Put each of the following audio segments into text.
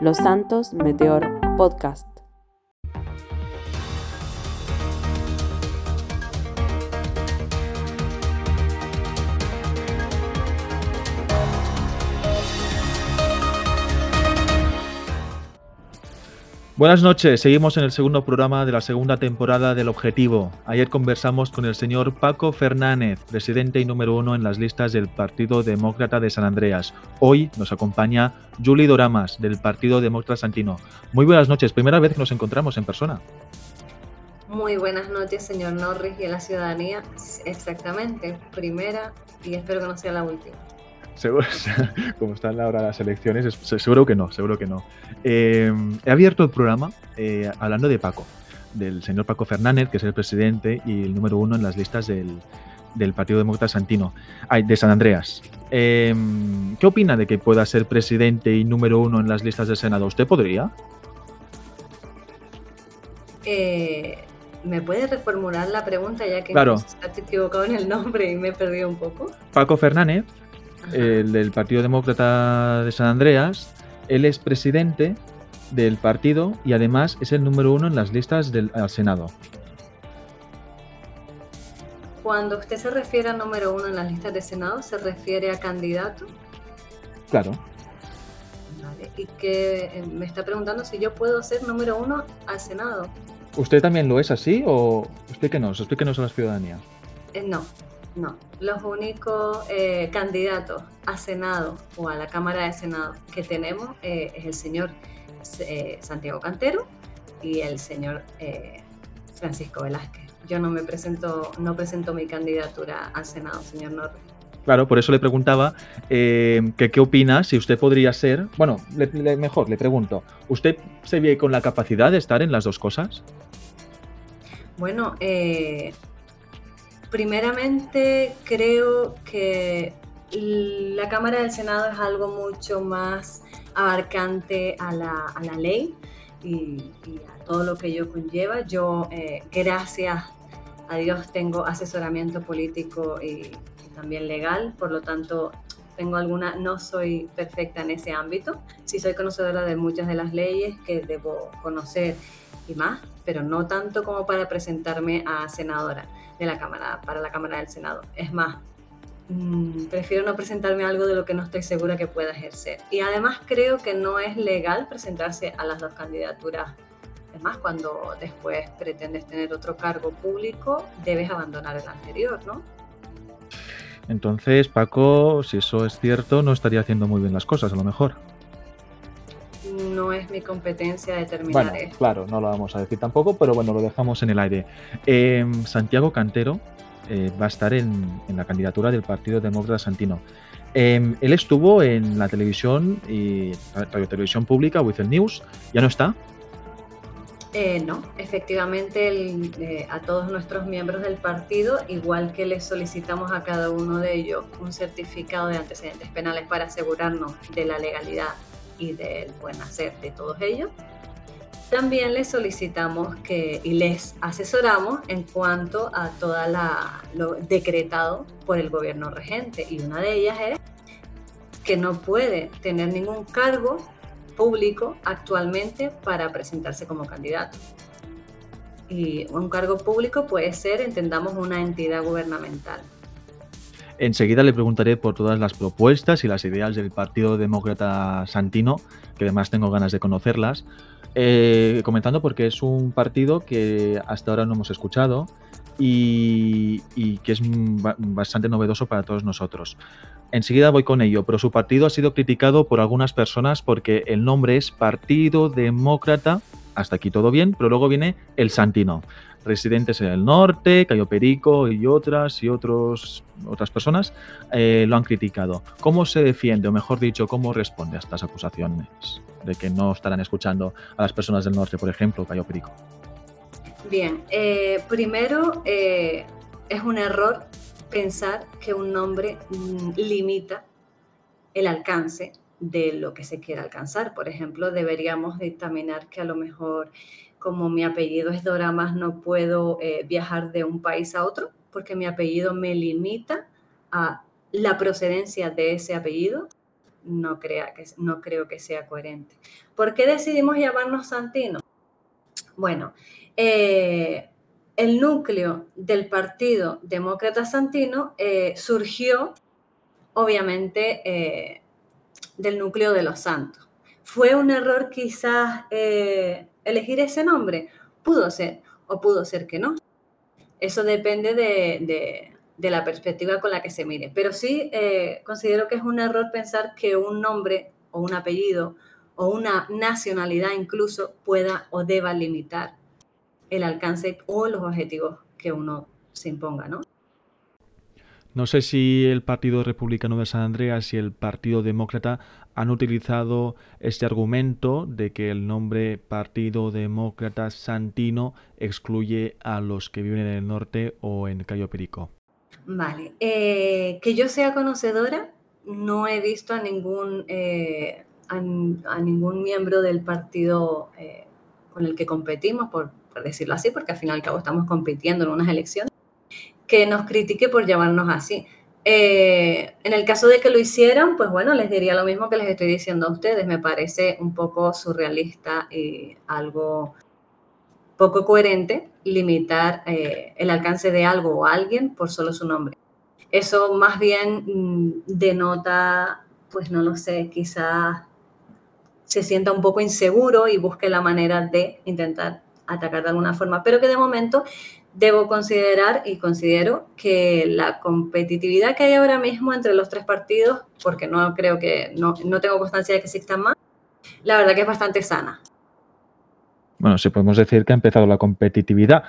Los Santos Meteor Podcast. Buenas noches, seguimos en el segundo programa de la segunda temporada del Objetivo. Ayer conversamos con el señor Paco Fernández, presidente y número uno en las listas del Partido Demócrata de San Andreas. Hoy nos acompaña Julie Doramas, del Partido Demócrata Santino. Muy buenas noches, primera vez que nos encontramos en persona. Muy buenas noches, señor Norris y a la ciudadanía. Exactamente, primera y espero que no sea la última. Seguro, como están ahora las elecciones, seguro que no, seguro que no. Eh, he abierto el programa eh, hablando de Paco, del señor Paco Fernández, que es el presidente y el número uno en las listas del, Partido Demócrata Santino, de San Andreas. Eh, ¿Qué opina de que pueda ser presidente y número uno en las listas del Senado? ¿Usted podría? ¿Me puede reformular la pregunta ya que claro. está equivocado en el nombre y me he perdido un poco? Paco Fernández el del Partido Demócrata de San Andreas. Él es presidente del partido y además es el número uno en las listas del Senado. Cuando usted se refiere al número uno en las listas de Senado, ¿se refiere a candidato? Claro. Vale. Y que eh, me está preguntando si yo puedo ser número uno al Senado. ¿Usted también lo es así o explíquenos, explíquenos a la ciudadanía? Eh, no, no, los únicos eh, candidatos a Senado o a la Cámara de Senado que tenemos eh, es el señor eh, Santiago Cantero y el señor Francisco Velázquez. Yo no me presento, no presento mi candidatura al Senado, señor Norte. Claro, por eso le preguntaba que qué opina si usted podría ser. Bueno, mejor le pregunto, ¿usted se ve con la capacidad de estar en las dos cosas? Bueno, eh, Primeramente, creo que la Cámara del Senado es algo mucho más abarcante a la, ley y, a todo lo que ello conlleva. Yo, eh, gracias a Dios, tengo asesoramiento político y, también legal, por lo tanto, tengo alguna, no soy perfecta en ese ámbito. Sí soy conocedora de muchas de las leyes que debo conocer y más, pero no tanto como para presentarme a senadora de la Cámara, para la Cámara del Senado. Es más, mm, prefiero no presentarme algo de lo que no estoy segura que pueda ejercer. Y además creo que no es legal presentarse a las dos candidaturas. Es más, cuando después pretendes tener otro cargo público, debes abandonar el anterior, ¿no? Entonces, Paco, si eso es cierto, no estaría haciendo muy bien las cosas, a lo mejor no es mi competencia determinar bueno, Claro, no lo vamos a decir tampoco, pero bueno, lo dejamos en el aire. Em, Santiago Cantero eh, va a estar en, la candidatura del Partido Demócrata Santino. Em, él estuvo en la televisión y radio televisión pública, el News, ¿ya no está? Eh, no, efectivamente eh, a todos nuestros miembros del partido, igual que les solicitamos a cada uno de ellos un certificado de antecedentes penales para asegurarnos de la legalidad y del buen hacer de todos ellos. También les solicitamos que y les asesoramos en cuanto a toda la lo decretado por el gobierno regente y una de ellas es que no puede tener ningún cargo público actualmente para presentarse como candidato. Y un cargo público puede ser, entendamos, una entidad gubernamental. Enseguida le preguntaré por todas las propuestas y las ideas del Partido Demócrata Santino, que además tengo ganas de conocerlas. Eh, comentando porque es un partido que hasta ahora no hemos escuchado y, que es bastante novedoso para todos nosotros. Enseguida voy con ello, pero su partido ha sido criticado por algunas personas porque el nombre es Partido Demócrata, hasta aquí todo bien, pero luego viene el Santino residentes en el norte, Cayo Perico y otras y otros, otras personas eh, lo han criticado. ¿Cómo se defiende, o mejor dicho, cómo responde a estas acusaciones de que no estarán escuchando a las personas del norte, por ejemplo, Cayo Perico? Bien, eh, primero eh, es un error pensar que un nombre mm, limita el alcance de lo que se quiera alcanzar. Por ejemplo, deberíamos dictaminar que a lo mejor como mi apellido es Doramas, no puedo eh, viajar de un país a otro porque mi apellido me limita a la procedencia de ese apellido. no, crea que, no creo que sea coherente. ¿Por qué decidimos llamarnos Santino? Bueno, eh, el núcleo del Partido Demócrata Santino eh, surgió, obviamente, del núcleo de los santos. ¿Fue un error quizás elegir ese nombre? Pudo ser, o pudo ser que no. Eso depende de, la perspectiva con la que se mire. Pero sí considero que es un error pensar que un nombre o un apellido o una nacionalidad incluso pueda o deba limitar el alcance o los objetivos que uno se imponga, ¿no? No sé si el Partido Republicano de San Andreas y el Partido Demócrata han utilizado este argumento de que el nombre Partido Demócrata Santino excluye a los que viven en el norte o en Cayo Perico. Vale. Eh, que yo sea conocedora, no he visto a ningún eh, a, ningún miembro del partido eh, con el que competimos, por, decirlo así, porque al fin y al cabo estamos compitiendo en unas elecciones, que nos critique por llamarnos así. Eh, en el caso de que lo hicieran, pues bueno, les diría lo mismo que les estoy diciendo a ustedes. Me parece un poco surrealista y algo poco coherente limitar eh, el alcance de algo o alguien por solo su nombre. Eso más bien mm, denota, pues no lo sé, quizás se sienta un poco inseguro y busque la manera de intentar atacar de alguna forma, pero que de momento debo considerar y considero que la competitividad que hay ahora mismo entre los tres partidos, porque no creo que, no, tengo constancia de que existan más, la verdad que es bastante sana. Bueno, sí podemos decir que ha empezado la competitividad.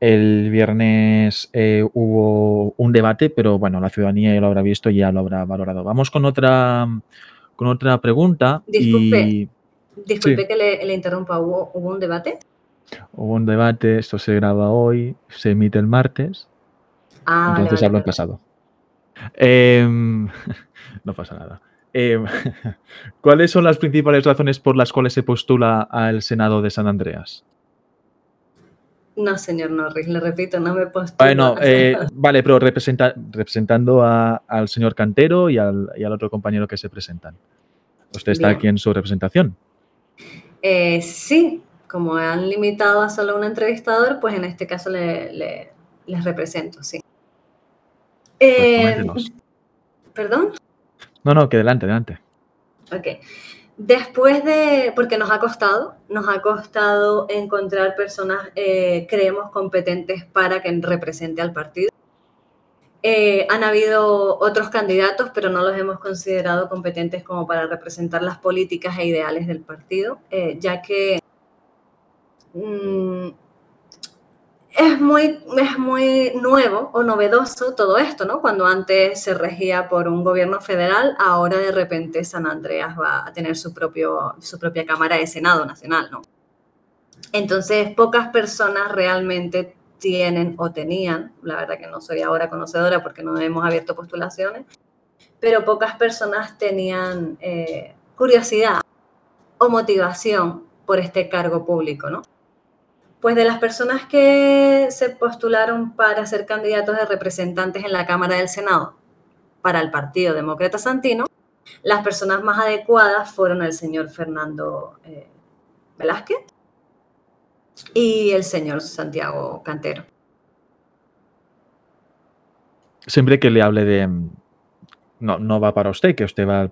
El viernes eh, hubo un debate, pero bueno, la ciudadanía ya lo habrá visto y ya lo habrá valorado. Vamos con otra con otra pregunta. Disculpe, disculpe que le, interrumpa, ¿Hubo, un debate? Hubo un debate, esto se graba hoy, se emite el martes. Ah, entonces hablo en pasado. No pasa nada. Em, ¿Cuáles son las principales razones por las cuales se postula al Senado de San Andreas? No, señor Norris, le repito, no me postulo. Bueno, eh, vale, pero representando al señor Cantero y al, otro compañero que se presentan. ¿Usted está aquí en su representación? Eh, sí, como han limitado a solo un entrevistador, pues en este caso le, les represento, sí. Pues eh, ¿Perdón? No, no, que adelante, adelante. Ok. Después de, porque nos ha costado, nos ha costado encontrar personas, eh, creemos, competentes para que represente al partido. Eh, han habido otros candidatos, pero no los hemos considerado competentes como para representar las políticas e ideales del partido, eh, ya que mm, es muy, es muy nuevo o novedoso todo esto, ¿no? Cuando antes se regía por un gobierno federal, ahora de repente San Andreas va a tener su, propio, su propia Cámara de Senado Nacional, ¿no? Entonces, pocas personas realmente tienen o tenían, la verdad que no soy ahora conocedora porque no hemos abierto postulaciones, pero pocas personas tenían eh, curiosidad o motivación por este cargo público, ¿no? Pues de las personas que se postularon para ser candidatos de representantes en la Cámara del Senado para el Partido Demócrata Santino, las personas más adecuadas fueron el señor Fernando eh, Velázquez y el señor Santiago Cantero. Siempre que le hable de... No, no va para usted, que usted va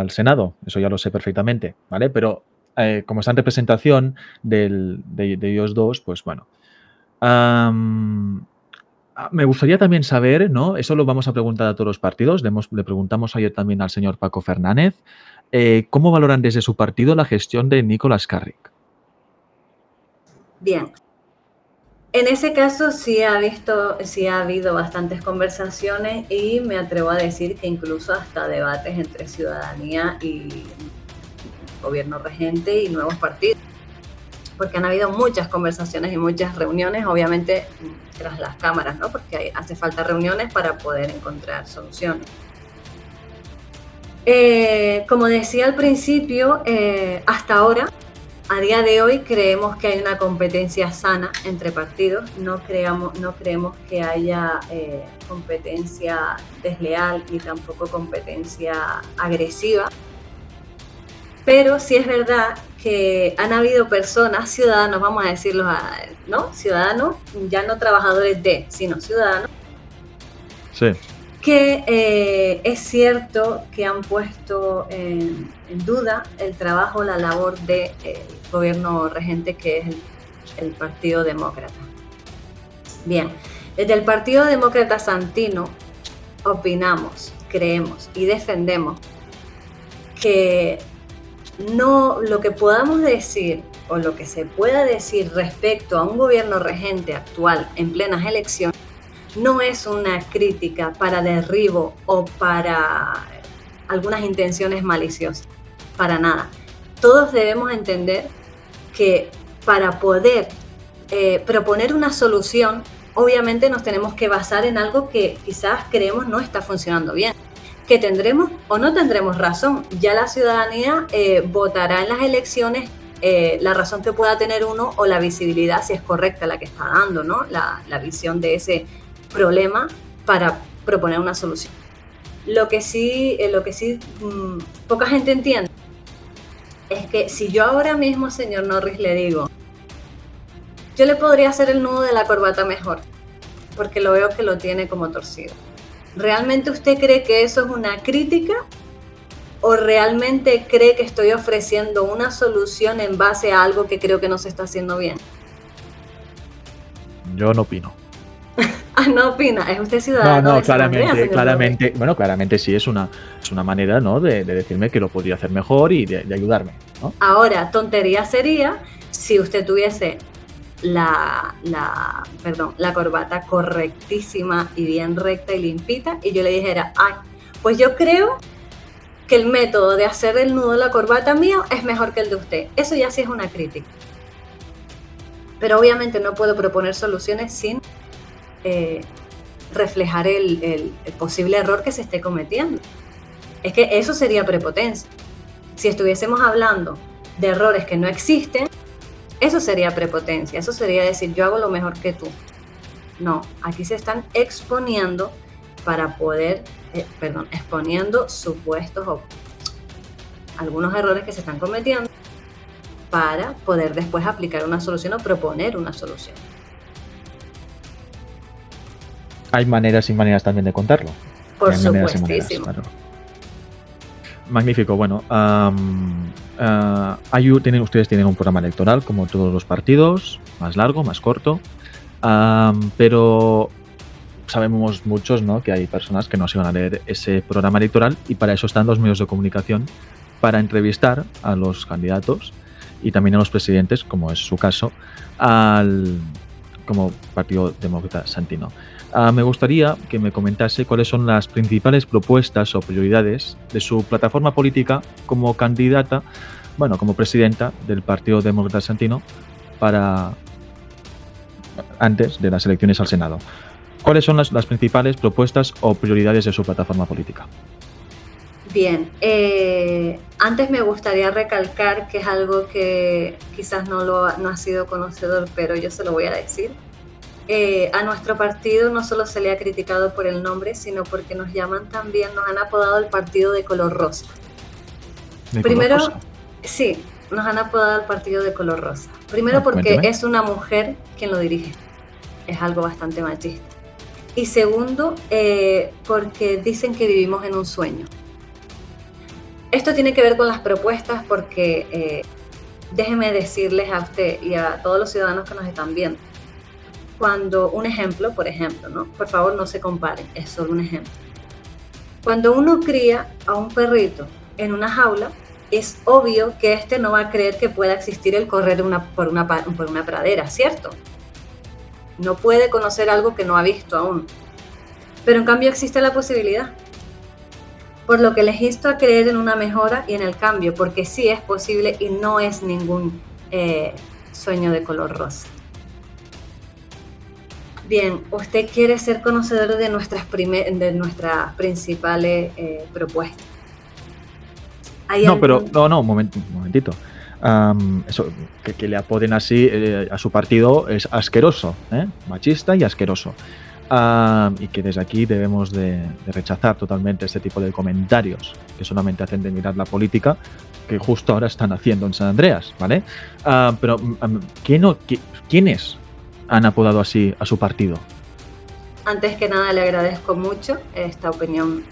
al Senado, eso ya lo sé perfectamente, ¿vale? Pero eh, como está en representación de, ellos dos, pues bueno. Ah, me gustaría también saber, ¿no? Eso lo vamos a preguntar a todos los partidos. Le, preguntamos ayer también al señor Paco Fernández. Eh, ¿Cómo valoran desde su partido la gestión de Nicolás Carrick? Bien. En ese caso sí ha visto, sí ha habido bastantes conversaciones y me atrevo a decir que incluso hasta debates entre ciudadanía y gobierno regente y nuevos partidos, porque han habido muchas conversaciones y muchas reuniones, obviamente tras las cámaras, ¿no? porque hace falta reuniones para poder encontrar soluciones. Eh, como decía al principio, eh, hasta ahora, a día de hoy creemos que hay una competencia sana entre partidos, no, creamos, no creemos que haya eh, competencia desleal ni tampoco competencia agresiva Pero sí es verdad que han habido personas, ciudadanos, vamos a decirlo, ¿no? Ciudadanos, ya no trabajadores de, sino ciudadanos. Sí. Que eh, es cierto que han puesto en, duda el trabajo, la labor del gobierno regente que es el Partido Demócrata. Bien, desde el Partido Demócrata Santino opinamos, creemos y defendemos que no lo que podamos decir o lo que se pueda decir respecto a un gobierno regente actual en plenas elecciones no es una crítica para derribo o para algunas intenciones maliciosas, para nada. Todos debemos entender que para poder eh, proponer una solución, obviamente nos tenemos que basar en algo que quizás creemos no está funcionando bien. Que tendremos o no tendremos razón. Ya la ciudadanía eh, votará en las elecciones eh, la razón que pueda tener uno o la visibilidad, si es correcta la que está dando, ¿no? La, visión de ese problema para proponer una solución. Lo que sí, lo que sí mm, poca gente entiende es que si yo ahora mismo, señor Norris, le digo, yo le podría hacer el nudo de la corbata mejor, porque lo veo que lo tiene como torcido. ¿Realmente usted cree que eso es una crítica? ¿O realmente cree que estoy ofreciendo una solución en base a algo que creo que no se está haciendo bien? Yo no opino. ah, no opina, es usted ciudadano. No, no, claramente, claramente, bueno, claramente sí es una, es una manera, ¿no? De, decirme que lo podría hacer mejor y de, de ayudarme. ¿no? Ahora, tontería sería si usted tuviese la, la, perdón, la corbata correctísima y bien recta y limpita y yo le dijera, ay, pues yo creo que el método de hacer el nudo de la corbata mío es mejor que el de usted. Eso ya sí es una crítica. Pero obviamente no puedo proponer soluciones sin eh, reflejar el, el posible error que se esté cometiendo. Es que eso sería prepotencia. Si estuviésemos hablando de errores que no existen, eso sería prepotencia, eso sería decir yo hago lo mejor que tú. No, aquí se están exponiendo para poder, eh, perdón, exponiendo supuestos o algunos errores que se están cometiendo para poder después aplicar una solución o proponer una solución. Hay maneras y maneras también de contarlo. Por supuesto. Magnífico. Bueno, uh, tienen, ustedes tienen un programa electoral como todos los partidos, más largo, más corto, pero sabemos muchos ¿no? que hay personas que no se van a leer ese programa electoral y para eso están los medios de comunicación, para entrevistar a los candidatos y también a los presidentes, como es su caso, al como Partido Demócrata Santino. Ah, me gustaría que me comentase cuáles son las principales propuestas o prioridades de su plataforma política como candidata, bueno, como presidenta del Partido Demócrata Santino para antes de las elecciones al Senado. ¿Cuáles son las, principales propuestas o prioridades de su plataforma política? Bien, eh, antes me gustaría recalcar que es algo que quizás no, lo, no ha sido conocedor, pero yo se lo voy a decir eh, a nuestro partido no solo se le ha criticado por el nombre, sino porque nos llaman también, nos han apodado el partido de color rosa. Primero, sí, nos han apodado el partido de color rosa. Primero ah, porque es una mujer quien lo dirige. Es algo bastante machista. Y segundo, eh, porque dicen que vivimos en un sueño. Esto tiene que ver con las propuestas porque eh, déjeme decirles a usted y a todos los ciudadanos que nos están viendo cuando un ejemplo, por ejemplo, ¿no? Por favor, no se comparen, es solo un ejemplo. Cuando uno cría a un perrito en una jaula, es obvio que este no va a creer que pueda existir el correr una, por, una, por una pradera, ¿cierto? No puede conocer algo que no ha visto aún. Pero en cambio existe la posibilidad. Por lo que les insto a creer en una mejora y en el cambio, porque sí es posible y no es ningún eh, sueño de color rosa. Bien, usted quiere ser conocedor de nuestras, de nuestras principales eh, propuestas. No, pero no, no, un, momentito. eso, que, le apoden así eh, a su partido es asqueroso, ¿eh? machista y asqueroso. ah, y que desde aquí debemos de, rechazar totalmente este tipo de comentarios que solamente hacen de mirar la política que justo ahora están haciendo en San Andreas, ¿vale? Pero, mm, ¿quiénes han apodado así a su partido? Antes que nada le agradezco mucho esta opinión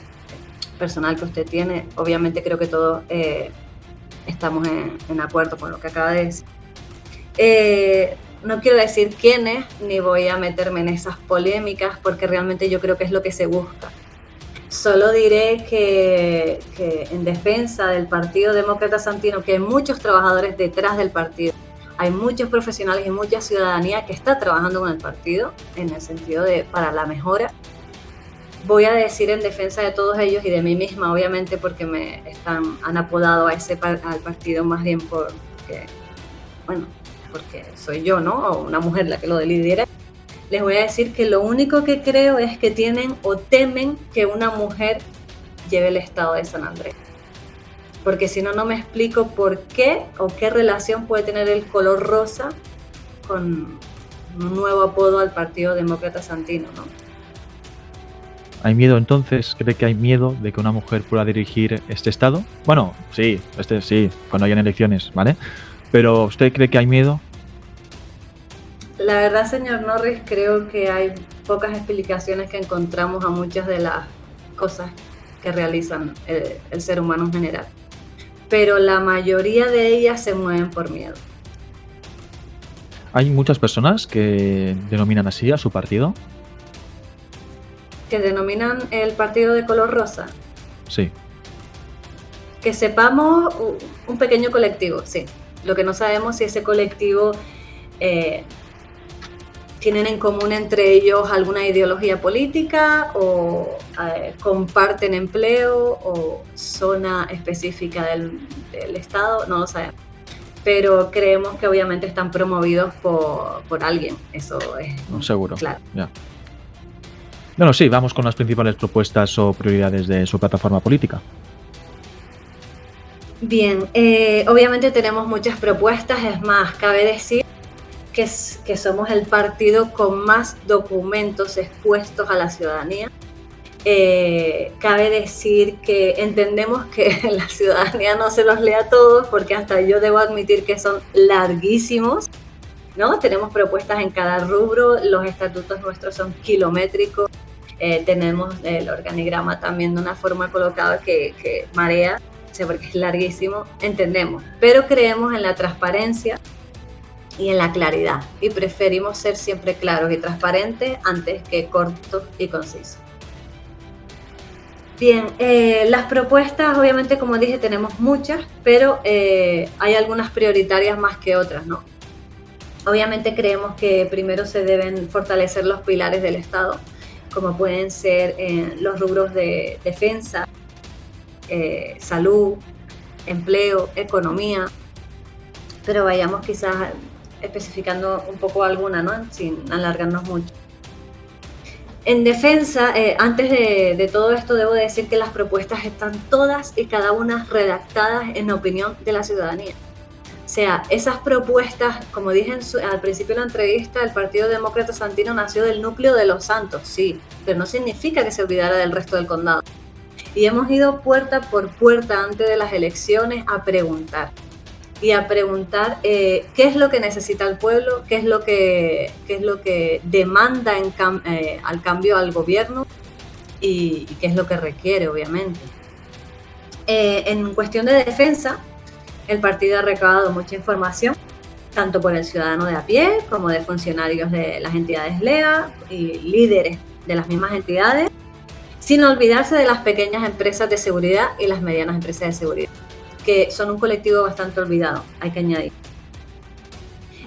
personal que usted tiene. Obviamente creo que todos eh, estamos en, acuerdo con lo que acaba de decir. Eh, no quiero decir quiénes, ni voy a meterme en esas polémicas, porque realmente yo creo que es lo que se busca. Solo diré que, que en defensa del Partido Demócrata Santino, que hay muchos trabajadores detrás del partido, hay muchos profesionales y mucha ciudadanía que está trabajando con el partido en el sentido de para la mejora. Voy a decir en defensa de todos ellos y de mí misma, obviamente, porque me están, han apodado a ese al partido más bien porque, bueno, porque soy yo, ¿no? O una mujer la que lo lidera. Les voy a decir que lo único que creo es que tienen o temen que una mujer lleve el estado de San Andrés porque si no, no me explico por qué o qué relación puede tener el color rosa con un nuevo apodo al Partido Demócrata Santino, ¿no? ¿Hay miedo entonces? ¿Cree que hay miedo de que una mujer pueda dirigir este estado? Bueno, sí, este sí, cuando hayan elecciones, ¿vale? Pero ¿usted cree que hay miedo? La verdad, señor Norris, creo que hay pocas explicaciones que encontramos a muchas de las cosas que realizan el ser humano en general pero la mayoría de ellas se mueven por miedo. Hay muchas personas que denominan así a su partido. ¿Que denominan el partido de color rosa? Sí. Que sepamos un pequeño colectivo, sí. Lo que no sabemos si ese colectivo eh, tienen en común entre ellos alguna ideología política o eh, comparten empleo o zona específica del, Estado, no lo sabemos. Pero creemos que obviamente están promovidos por, alguien, eso es seguro. Claro. Bueno, sí, vamos con las principales propuestas o prioridades de su plataforma política. Bien, eh, obviamente tenemos muchas propuestas, es más, cabe decir que, somos el partido con más documentos expuestos a la ciudadanía. Eh, cabe decir que entendemos que la ciudadanía no se los lea todos porque hasta yo debo admitir que son larguísimos. ¿no? Tenemos propuestas en cada rubro, los estatutos nuestros son kilométricos, eh, tenemos el organigrama también de una forma colocada que, que marea, porque es larguísimo, entendemos, pero creemos en la transparencia, y en la claridad. Y preferimos ser siempre claros y transparentes antes que cortos y concisos. Bien, eh, las propuestas, obviamente, como dije, tenemos muchas, pero eh, hay algunas prioritarias más que otras, ¿no? Obviamente creemos que primero se deben fortalecer los pilares del Estado, como pueden ser eh, los rubros de defensa, salud, empleo, economía, pero vayamos quizás especificando un poco alguna, ¿no? sin alargarnos mucho. En defensa, eh, antes de, todo esto, debo decir que las propuestas están todas y cada una redactadas en opinión de la ciudadanía. O sea, esas propuestas, como dije al principio de la entrevista, el Partido Demócrata Santino nació del núcleo de los santos, sí, pero no significa que se olvidara del resto del condado. Y hemos ido puerta por puerta antes de las elecciones a preguntar y a preguntar eh, qué es lo que necesita el pueblo, qué es lo que, es lo que demanda en eh, al cambio al gobierno y, qué es lo que requiere, obviamente. Eh, en cuestión de defensa, el partido ha recabado mucha información, tanto por el ciudadano de a pie como de funcionarios de las entidades LEA y líderes de las mismas entidades, sin olvidarse de las pequeñas empresas de seguridad y las medianas empresas de seguridad que son un colectivo bastante olvidado, hay que añadir.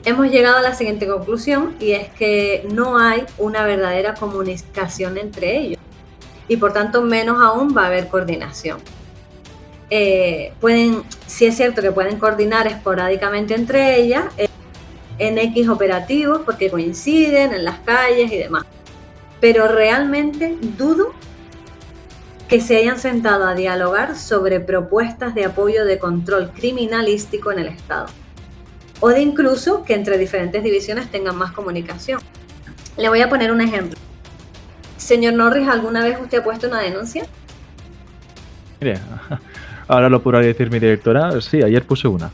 Hemos llegado a la siguiente conclusión y es que no hay una verdadera comunicación entre ellos y por tanto menos aún va a haber coordinación. Eh, pueden, sí es cierto que pueden coordinar esporádicamente entre ellas eh, en X operativos porque coinciden en las calles y demás, pero realmente dudo que se hayan sentado a dialogar sobre propuestas de apoyo de control criminalístico en el Estado, o de incluso que entre diferentes divisiones tengan más comunicación. Le voy a poner un ejemplo. Señor Norris, ¿alguna vez usted ha puesto una denuncia? Mire, ahora lo podrá decir mi directora. Sí, ayer puse una.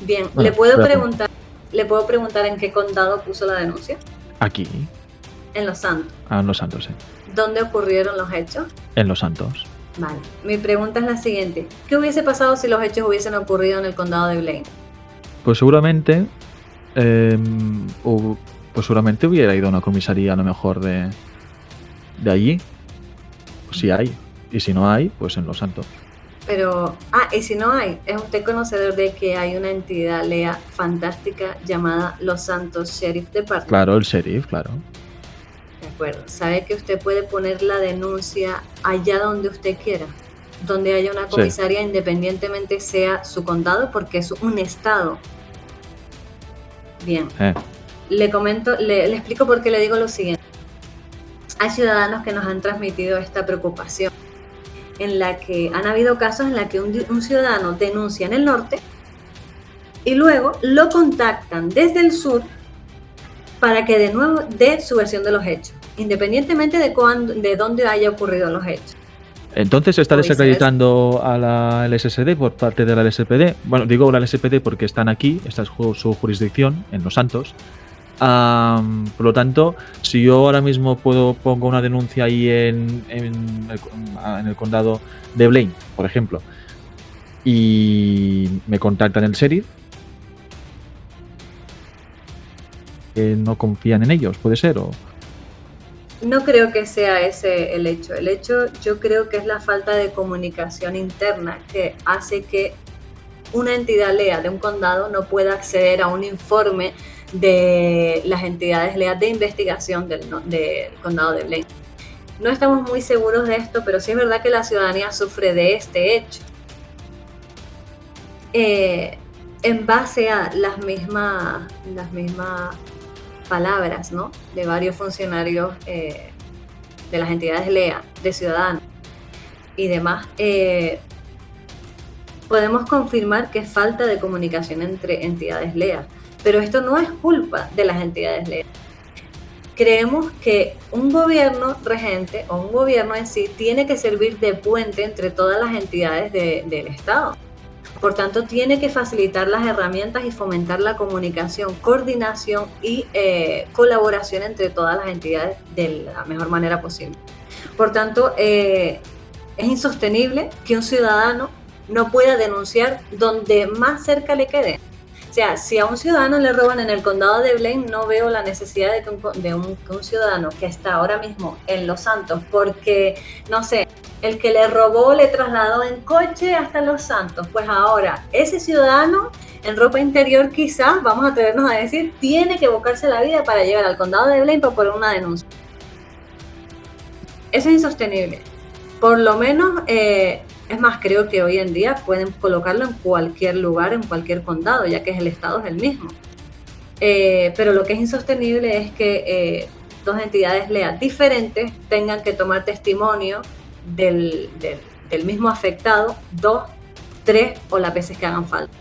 Bien, Bueno, le puedo preguntar, le puedo preguntar en qué condado puso la denuncia. Aquí, En Los Santos. ah, en Los Santos, sí. ¿Dónde ocurrieron los hechos? En Los Santos. Vale. Mi pregunta es la siguiente: ¿Qué hubiese pasado si los hechos hubiesen ocurrido en el condado de Blaine? Pues seguramente. eh, pues seguramente hubiera ido a una comisaría a lo mejor de. de allí. Si hay. Y si no hay, pues en Los Santos. Pero, ah, y si no hay, ¿es usted conocedor de que hay una entidad lea fantástica llamada Los Santos Sheriff Department? Claro, el sheriff, claro. ¿Sabe que usted puede poner la denuncia allá donde usted quiera? Donde haya una Sí. comisaría, independientemente sea su condado, porque es un estado. Bien. Eh, Le comento, le, le explico por qué le digo lo siguiente. Hay ciudadanos que nos han transmitido esta preocupación, en la que han habido casos en la que un, un ciudadano denuncia en el norte y luego lo contactan desde el sur para que de nuevo dé su versión de los hechos, independientemente de, cuándo, de dónde haya ocurrido los hechos. Entonces se está viceversa. desacreditando a la LSSD por parte de la LSPD. Bueno, digo la LSPD porque están aquí, esta es su jurisdicción, en Los Santos. Por lo tanto, si yo ahora mismo puedo pongo una denuncia ahí en, en el, en el condado de Blaine, por ejemplo, y me contactan el sheriff, no confían en ellos, puede ser, o No creo que sea ese el hecho. El hecho yo creo que es la falta de comunicación interna que hace que una entidad lea de un condado no pueda acceder a un informe de las entidades leas de investigación del condado de Blaine. No estamos muy seguros de esto, pero sí es verdad que la ciudadanía sufre de este hecho. Eh, en base a las mismas, las mismas palabras ¿no? de varios funcionarios eh, de las entidades LEA, de Ciudadanos y demás, eh, podemos confirmar que es falta de comunicación entre entidades LEA. Pero esto no es culpa de las entidades LEA. Creemos que un gobierno regente o un gobierno en sí tiene que servir de puente entre todas las entidades de- del Estado. Por tanto, tiene que facilitar las herramientas y fomentar la comunicación, coordinación y eh, colaboración entre todas las entidades de la mejor manera posible. Por tanto, eh, es insostenible que un ciudadano no pueda denunciar donde más cerca le quede. O sea, si a un ciudadano le roban en el condado de Blaine, no veo la necesidad de un, de un ciudadano que está ahora mismo en Los Santos, porque, no sé, el que le robó le trasladó en coche hasta Los Santos, pues ahora ese ciudadano en ropa interior quizás, vamos a atrevernos a decir, tiene que buscarse la vida para llegar al condado de Blaine para poner una denuncia. Eso es insostenible. Por lo menos, eh, es más, creo que hoy en día pueden colocarlo en cualquier lugar, en cualquier condado, ya que el estado es el mismo. Eh, pero lo que es insostenible es que eh, dos entidades leas diferentes tengan que tomar testimonio del- del mismo afectado dos, tres o las veces que hagan falta.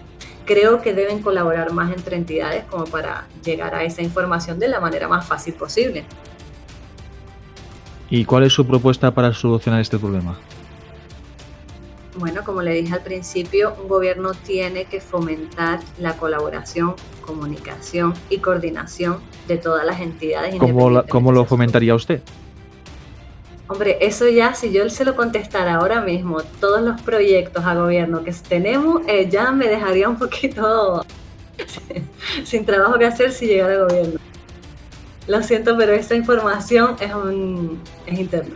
Creo que deben colaborar más entre entidades como para llegar a esa información de la manera más fácil posible. ¿Y cuál es su propuesta para solucionar este problema? Bueno, como le dije al principio, un gobierno tiene que fomentar la colaboración, comunicación y coordinación de todas las entidades. ¿Cómo, la- cómo lo fomentaría usted? Hombre, eso ya, si yo se lo contestara ahora mismo, todos los proyectos a gobierno que tenemos, eh, ya me dejaría un poquito sin trabajo que hacer si llegara al gobierno. Lo siento, pero esta información es, un, es interna.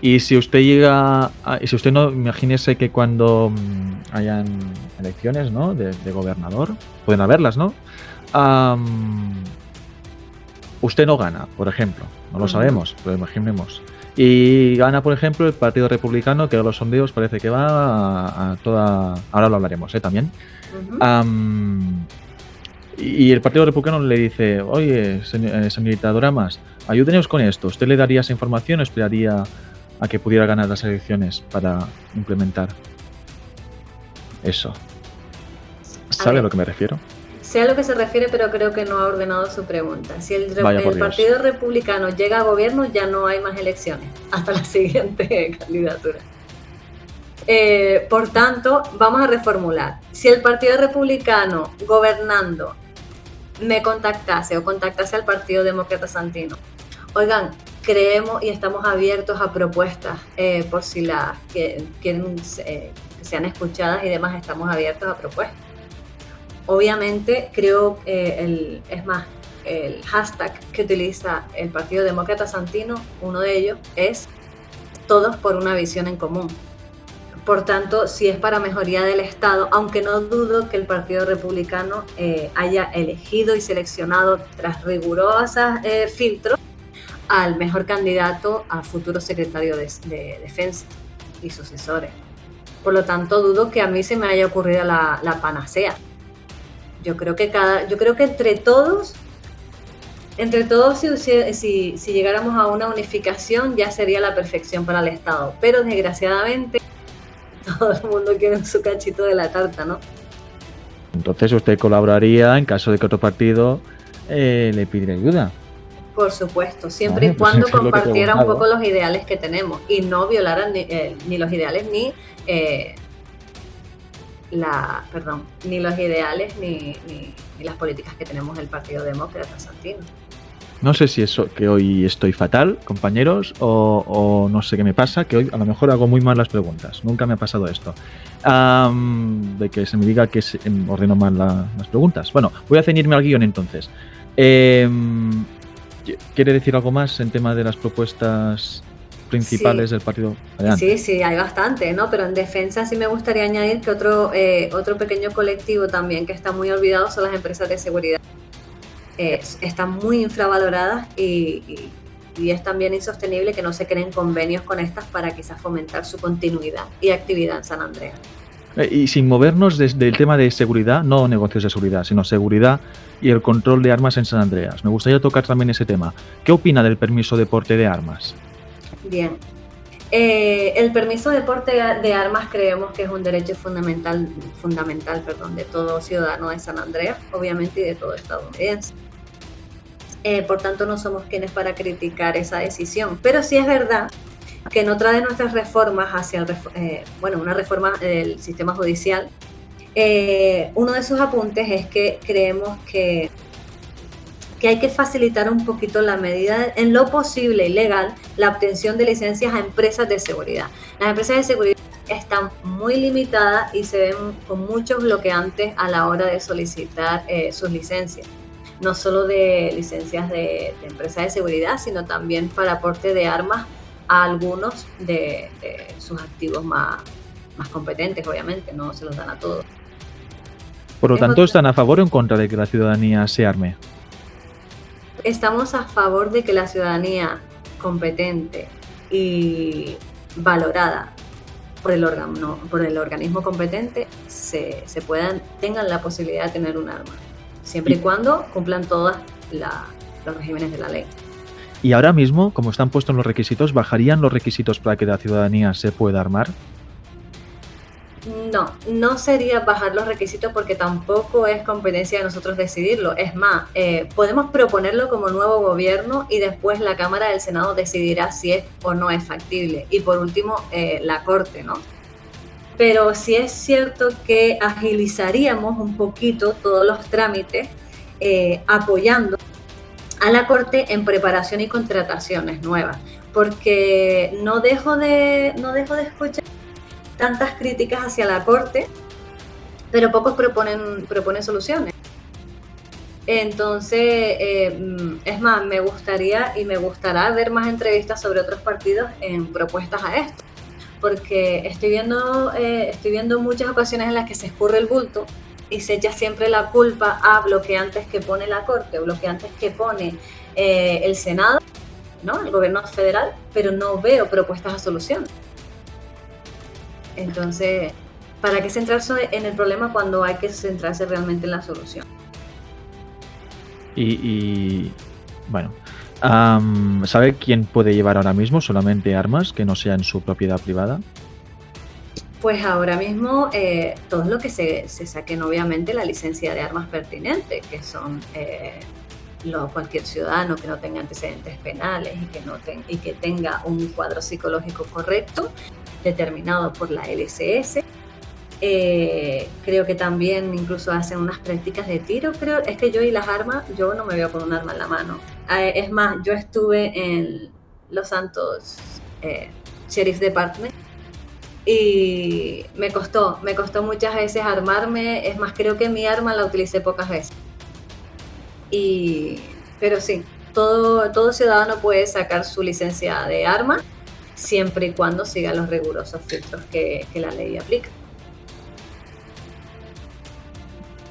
Y si usted llega, a- y si usted no, imagínese que cuando mm, hayan elecciones, ¿no? De, de gobernador, pueden haberlas, ¿no? Usted no gana, por ejemplo, no lo sabemos, pero imaginemos. Y gana, por ejemplo, el Partido Republicano, que a los sondeos parece que va a, a toda. Ahora lo hablaremos, ¿eh? También. Y el Partido Republicano le dice, oye, eh, señorita Doramas, ayúdenos con esto. ¿Usted le daría esa información o esperaría a que pudiera ganar las elecciones para implementar eso? ¿Sabe a lo que me refiero? Sé a lo que se refiere, pero creo que no ha ordenado su pregunta. Si el, Vaya. Partido Republicano llega a gobierno, ya no hay más elecciones hasta la siguiente candidatura. Eh, por tanto, vamos a reformular. Si el Partido Republicano gobernando me contactase o contactase al Partido Demócrata Santino, oigan, creemos y estamos abiertos a propuestas eh, por si las que quieren eh, que sean escuchadas y demás, estamos abiertos a propuestas. Obviamente, creo, eh, el, es más, el hashtag que utiliza el Partido Demócrata Santino, uno de ellos, es todos por una visión en común. Por tanto, si es para mejoría del Estado, aunque no dudo que el Partido Republicano eh, haya elegido y seleccionado tras rigurosas eh, filtros al mejor candidato a futuro secretario de, de Defensa y sucesores. Por lo tanto, dudo que a mí se me haya ocurrido la, la panacea. Yo creo que cada, yo creo que entre todos, entre todos, si, si, si llegáramos a una unificación, ya sería la perfección para el Estado. Pero desgraciadamente, todo el mundo quiere su cachito de la tarta, ¿no? Entonces usted colaboraría en caso de que otro partido eh, le pidiera ayuda. Por supuesto, siempre y pues cuando compartiera un poco los ideales que tenemos y no violaran ni, eh, ni los ideales ni eh, la, perdón, ni los ideales ni, ni- ni las políticas que tenemos el Partido Demócrata Santino. No sé si eso que hoy estoy fatal, compañeros, o, o no sé qué me pasa, que hoy a lo mejor hago muy mal las preguntas. Nunca me ha pasado esto. De que se me diga que se- em, ordeno mal la- las preguntas. Bueno, voy a ceñirme al guion entonces. Em, ¿Quiere decir algo más en tema de las propuestas principales Sí. del partido? Adelante. Sí, sí, hay bastante, ¿no? Pero en defensa sí me gustaría añadir que otro, eh, otro pequeño colectivo también que está muy olvidado son las empresas de seguridad. Eh, están muy infravaloradas y, y- y es también insostenible que no se creen convenios con estas para quizás fomentar su continuidad y actividad en San Andreas. Eh, Y sin movernos desde el tema de seguridad, no negocios de seguridad, sino seguridad y el control de armas en San Andreas. Me gustaría tocar también ese tema. ¿Qué opina del permiso de porte de armas? Bien. Eh, el permiso de porte de armas creemos que es un derecho fundamental, fundamental perdón, de todo ciudadano de San Andreas, obviamente, y de todo estadounidense. Eh, por tanto, no somos quienes para criticar esa decisión. Pero sí es verdad que en otra de nuestras reformas hacia el, eh, bueno, una reforma del sistema judicial, eh, uno de sus apuntes es que creemos que, que hay que facilitar un poquito la medida, en lo posible y legal, la obtención de licencias a empresas de seguridad. Las empresas de seguridad están muy limitadas y se ven con muchos bloqueantes a la hora de solicitar eh, sus licencias. No solo de licencias de, de empresas de seguridad, sino también para aporte de armas a algunos de, de sus activos más, más competentes, obviamente, no se los dan a todos. Por lo Es tanto, ¿están a favor o en contra de que la ciudadanía se arme? Estamos a favor de que la ciudadanía competente y valorada por el órgano, por el organismo competente se, se puedan, tengan la posibilidad de tener un arma, siempre y Y- cuando cumplan todos los regímenes de la ley. Y ahora mismo, como están puestos los requisitos, ¿bajarían los requisitos para que la ciudadanía se pueda armar? No, no sería bajar los requisitos porque tampoco es competencia de nosotros decidirlo. Es más, eh, podemos proponerlo como nuevo gobierno y después la Cámara del Senado decidirá si es o no es factible. Y por último, eh, la Corte, ¿no? Pero sí es cierto que agilizaríamos un poquito todos los trámites eh, apoyando a la Corte en preparación y contrataciones nuevas. Porque no dejo de, no dejo de escuchar tantas críticas hacia la Corte, pero pocos proponen, proponen soluciones. Entonces, eh, mm, es más, me gustaría y me gustará ver más entrevistas sobre otros partidos en propuestas a esto, porque estoy viendo, eh, estoy viendo muchas ocasiones en las que se escurre el bulto y se echa siempre la culpa a bloqueantes que pone la Corte o bloqueantes que pone eh, el Senado, ¿no? el gobierno federal, pero no veo propuestas a solución. Entonces, ¿para qué centrarse en el problema cuando hay que centrarse realmente en la solución? Y, bueno, ¿sabe quién puede llevar ahora mismo solamente armas que no sean su propiedad privada? Pues ahora mismo eh, todo lo que se, se, saquen obviamente la licencia de armas pertinente, que son eh, lo, cualquier ciudadano que no tenga antecedentes penales y que, no y que tenga un cuadro psicológico correcto, determinado por la LCS. Eh, creo que también incluso hacen unas prácticas de tiro, creo. Es que yo y las armas, yo no me veo con un arma en la mano. Eh, es más, yo estuve en Los Santos eh, Sheriff Department y me costó, me costó muchas veces armarme. Es más, creo que mi arma la utilicé pocas veces. Y, pero sí, todo, todo ciudadano puede sacar su licencia de arma siempre y cuando siga los rigurosos filtros que, la ley aplica.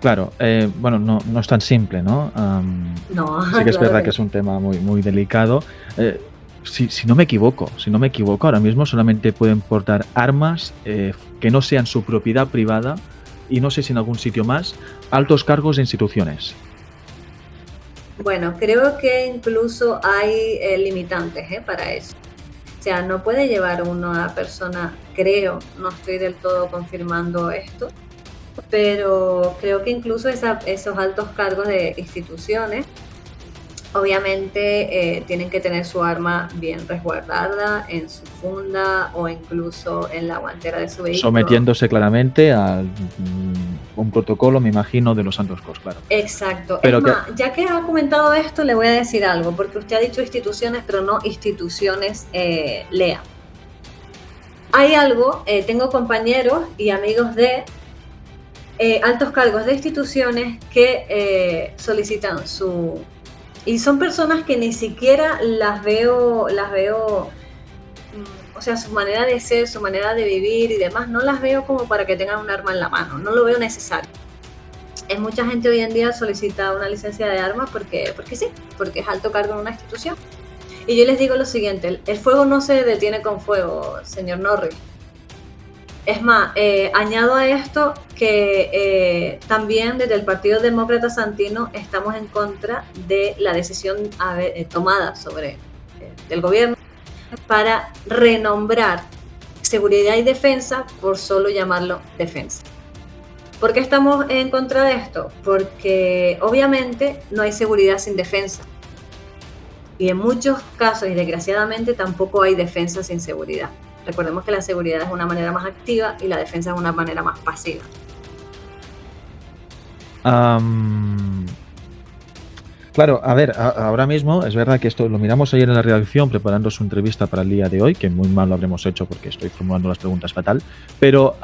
Claro, eh, bueno, no, no, es tan simple, ¿no? no, sí que es verdad que es un tema muy, muy delicado. Eh, si, no me equivoco, si no me equivoco, ahora mismo solamente pueden portar armas eh, que no sean su propiedad privada y no sé si en algún sitio más, altos cargos de instituciones. Bueno, creo que incluso hay eh, limitantes ¿eh? para eso. O sea, no puede llevar uno a persona, creo, no estoy del todo confirmando esto, pero creo que incluso esos altos cargos de instituciones Obviamente eh, tienen que tener su arma bien resguardada en su funda o incluso en la guantera de su vehículo. Sometiéndose claramente a mm, un protocolo, me imagino, de los Santos Cos, claro. Exacto. Pero ya que ha comentado esto, le voy a decir algo, porque usted ha dicho instituciones, pero no instituciones eh, LEA. Hay algo, eh, tengo compañeros y amigos de altos cargos de instituciones que solicitan su y son personas que ni siquiera las veo, las veo, mm, o sea, su manera de ser, su manera de vivir y demás, no las veo como para que tengan un arma en la mano, no lo veo necesario. Es mucha gente hoy en día solicita una licencia de armas porque, porque sí, porque es alto cargo en una institución. Y yo les digo lo siguiente, el fuego no se detiene con fuego, señor Norris. Es más, eh, añado a esto que eh, también desde el Partido Demócrata Santino estamos en contra de la decisión eh, tomada sobre el gobierno para renombrar seguridad y defensa por solo llamarlo defensa. ¿Por qué estamos en contra de esto? Porque obviamente no hay seguridad sin defensa. Y en muchos casos, y desgraciadamente, tampoco hay defensa sin seguridad. Recordemos que la seguridad es una manera más activa y la defensa es una manera más pasiva. claro, a ver, ahora mismo es verdad que esto lo miramos ayer en la redacción preparando su entrevista para el día de hoy, que muy mal lo habremos hecho porque estoy formulando las preguntas fatal, pero